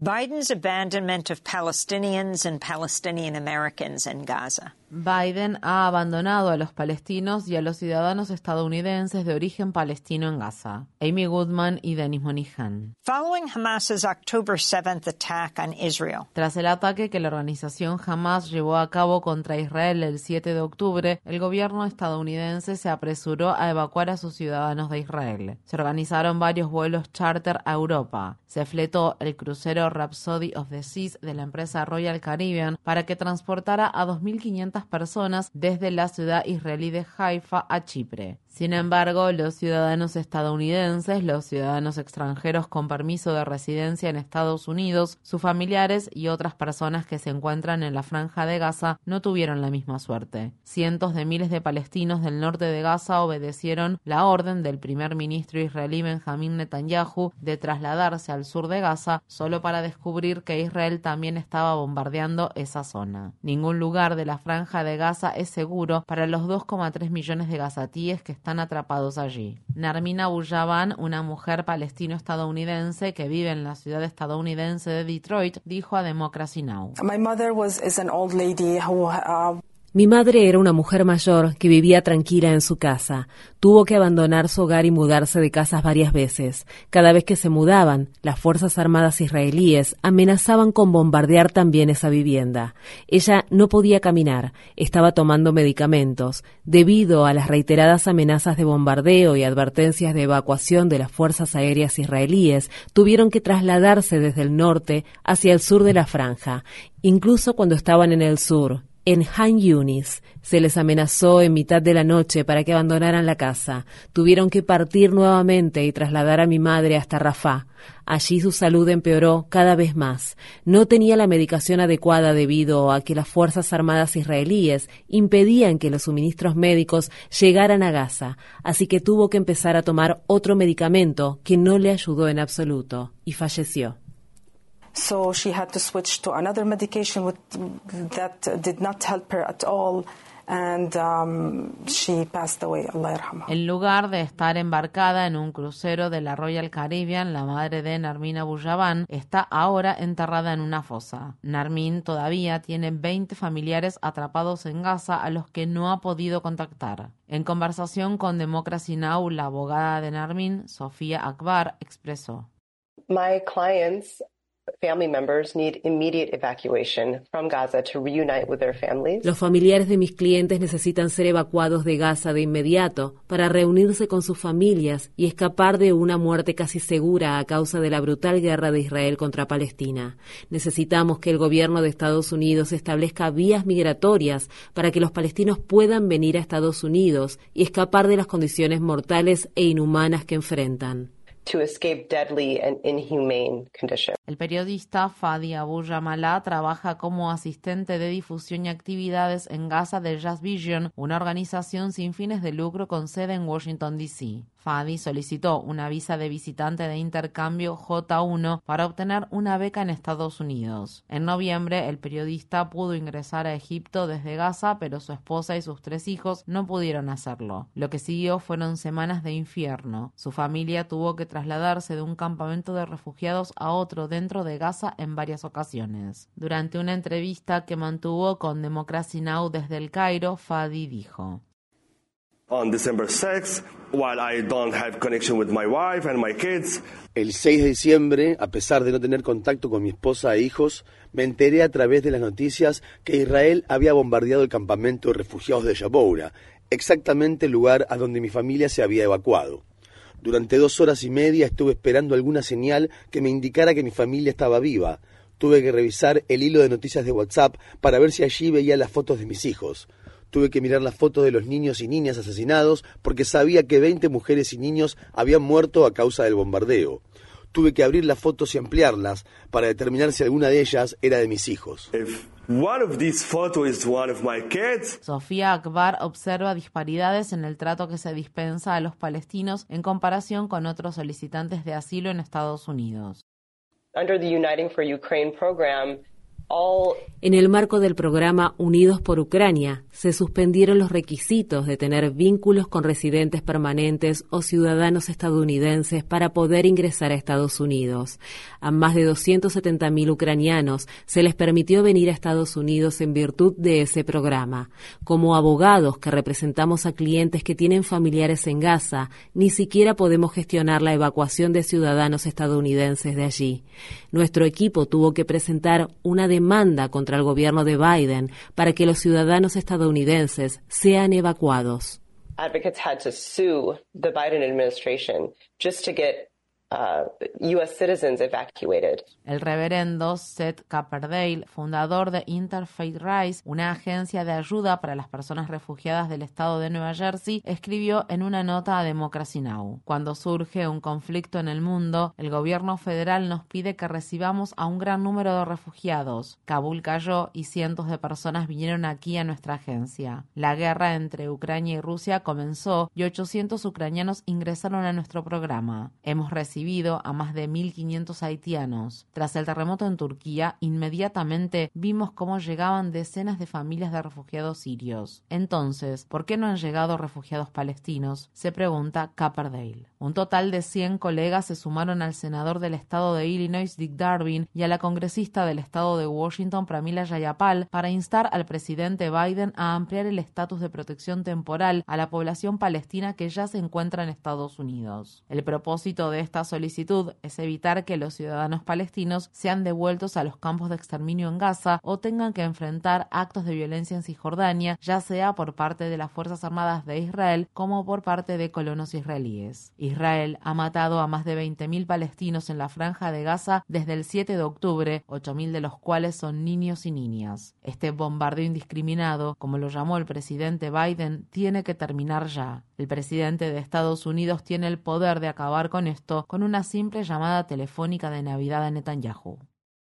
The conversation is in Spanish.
Biden's abandonment of Palestinians and Palestinian Americans in Gaza. Biden ha abandonado a los palestinos y a los ciudadanos estadounidenses de origen palestino en Gaza. Amy Goodman y Denis Monihan. Following Hamas's October 7th attack on Israel. Tras el ataque que la organización Hamas llevó a cabo contra Israel el 7 de octubre, el gobierno estadounidense se apresuró a evacuar a sus ciudadanos de Israel. Se organizaron varios vuelos charter a Europa. Se fletó el crucero Rhapsody of the Seas de la empresa Royal Caribbean para que transportara a 2.500 personas desde la ciudad israelí de Haifa a Chipre. Sin embargo, los ciudadanos estadounidenses, los ciudadanos extranjeros con permiso de residencia en Estados Unidos, sus familiares y otras personas que se encuentran en la franja de Gaza no tuvieron la misma suerte. Cientos de miles de palestinos del norte de Gaza obedecieron la orden del primer ministro israelí Benjamín Netanyahu de trasladarse al sur de Gaza solo para descubrir que Israel también estaba bombardeando esa zona. Ningún lugar de la franja de Gaza es seguro para los 2,3 millones de gazatíes que están atrapados allí. Narmina Bujaban, una mujer palestino-estadounidense que vive en la ciudad estadounidense de Detroit, dijo a Democracy Now! My mother was is an old lady who uh, mi madre era una mujer mayor que vivía tranquila en su casa. Tuvo que abandonar su hogar y mudarse de casas varias veces. Cada vez que se mudaban, las Fuerzas Armadas israelíes amenazaban con bombardear también esa vivienda. Ella no podía caminar, estaba tomando medicamentos. Debido a las reiteradas amenazas de bombardeo y advertencias de evacuación de las Fuerzas Aéreas israelíes, tuvieron que trasladarse desde el norte hacia el sur de la franja. Incluso cuando estaban en el sur, en Han Yunis se les amenazó en mitad de la noche para que abandonaran la casa. Tuvieron que partir nuevamente y trasladar a mi madre hasta Rafah. Allí su salud empeoró cada vez más. No tenía la medicación adecuada debido a que las Fuerzas Armadas israelíes impedían que los suministros médicos llegaran a Gaza, así que tuvo que empezar a tomar otro medicamento que no le ayudó en absoluto y falleció. So she had to switch to another medication with, that did not help her at all. And, um, she passed away, Allah En lugar de estar embarcada en un crucero de la Royal Caribbean, la madre de Narmina Bujaban está ahora enterrada en una fosa. Narmin todavía tiene 20 familiares atrapados en Gaza a los que no ha podido contactar. En conversación con Democracy Now, la abogada de Narmin, Sofía Akbar, expresó. My clients los familiares de mis clientes necesitan ser evacuados de Gaza de inmediato para reunirse con sus familias y escapar de una muerte casi segura a causa de la brutal guerra de Israel contra Palestina. Necesitamos que el gobierno de Estados Unidos establezca vías migratorias para que los palestinos puedan venir a Estados Unidos y escapar de las condiciones mortales e inhumanas que enfrentan. El periodista Fadi Abu Ramallah trabaja como asistente de difusión y actividades en Gaza de Jazz Vision, una organización sin fines de lucro con sede en Washington, D.C. Fadi solicitó una visa de visitante de intercambio J1 para obtener una beca en Estados Unidos. En noviembre, el periodista pudo ingresar a Egipto desde Gaza, pero su esposa y sus tres hijos no pudieron hacerlo. Lo que siguió fueron semanas de infierno. Su familia tuvo que trasladarse de un campamento de refugiados a otro dentro de Gaza en varias ocasiones. Durante una entrevista que mantuvo con Democracy Now! desde el Cairo, Fadi dijo. El 6 de diciembre, a pesar de no tener contacto con mi esposa e hijos, me enteré a través de las noticias que Israel había bombardeado el campamento de refugiados de Yaboura, exactamente el lugar a donde mi familia se había evacuado. Durante dos horas y media estuve esperando alguna señal que me indicara que mi familia estaba viva. Tuve que revisar el hilo de noticias de WhatsApp para ver si allí veía las fotos de mis hijos. Tuve que mirar las fotos de los niños y niñas asesinados porque sabía que 20 mujeres y niños habían muerto a causa del bombardeo. Tuve que abrir las fotos y ampliarlas para determinar si alguna de ellas era de mis hijos. Sofía Akbar observa disparidades en el trato que se dispensa a los palestinos en comparación con otros solicitantes de asilo en Estados Unidos. Under the Uniting for Ukraine program, En el marco del programa Unidos por Ucrania, se suspendieron los requisitos de tener vínculos con residentes permanentes o ciudadanos estadounidenses para poder ingresar a Estados Unidos. A más de 270.000 ucranianos se les permitió venir a Estados Unidos en virtud de ese programa. Como abogados que representamos a clientes que tienen familiares en Gaza, ni siquiera podemos gestionar la evacuación de ciudadanos estadounidenses de allí. Nuestro equipo tuvo que presentar una demanda contra el gobierno de Biden para que los ciudadanos estadounidenses sean evacuados. Advocates had to sue the Biden administration just to get US uh, citizens evacuated. El reverendo Seth Caperdale, fundador de Interfaith Rise, una agencia de ayuda para las personas refugiadas del estado de Nueva Jersey, escribió en una nota a Democracy Now! Cuando surge un conflicto en el mundo, el gobierno federal nos pide que recibamos a un gran número de refugiados. Kabul cayó y cientos de personas vinieron aquí a nuestra agencia. La guerra entre Ucrania y Rusia comenzó y 800 ucranianos ingresaron a nuestro programa. Hemos recibido a más de 1.500 haitianos. Tras el terremoto en Turquía, inmediatamente vimos cómo llegaban decenas de familias de refugiados sirios. Entonces, ¿por qué no han llegado refugiados palestinos? Se pregunta Capperdale. Un total de 100 colegas se sumaron al senador del estado de Illinois, Dick Darwin, y a la congresista del estado de Washington, Pramila Jayapal, para instar al presidente Biden a ampliar el estatus de protección temporal a la población palestina que ya se encuentra en Estados Unidos. El propósito de estas solicitud es evitar que los ciudadanos palestinos sean devueltos a los campos de exterminio en Gaza o tengan que enfrentar actos de violencia en Cisjordania, ya sea por parte de las Fuerzas Armadas de Israel como por parte de colonos israelíes. Israel ha matado a más de 20.000 palestinos en la franja de Gaza desde el 7 de octubre, 8.000 de los cuales son niños y niñas. Este bombardeo indiscriminado, como lo llamó el presidente Biden, tiene que terminar ya. El presidente de Estados Unidos tiene el poder de acabar con esto con una simple llamada telefónica de Navidad a Netanyahu.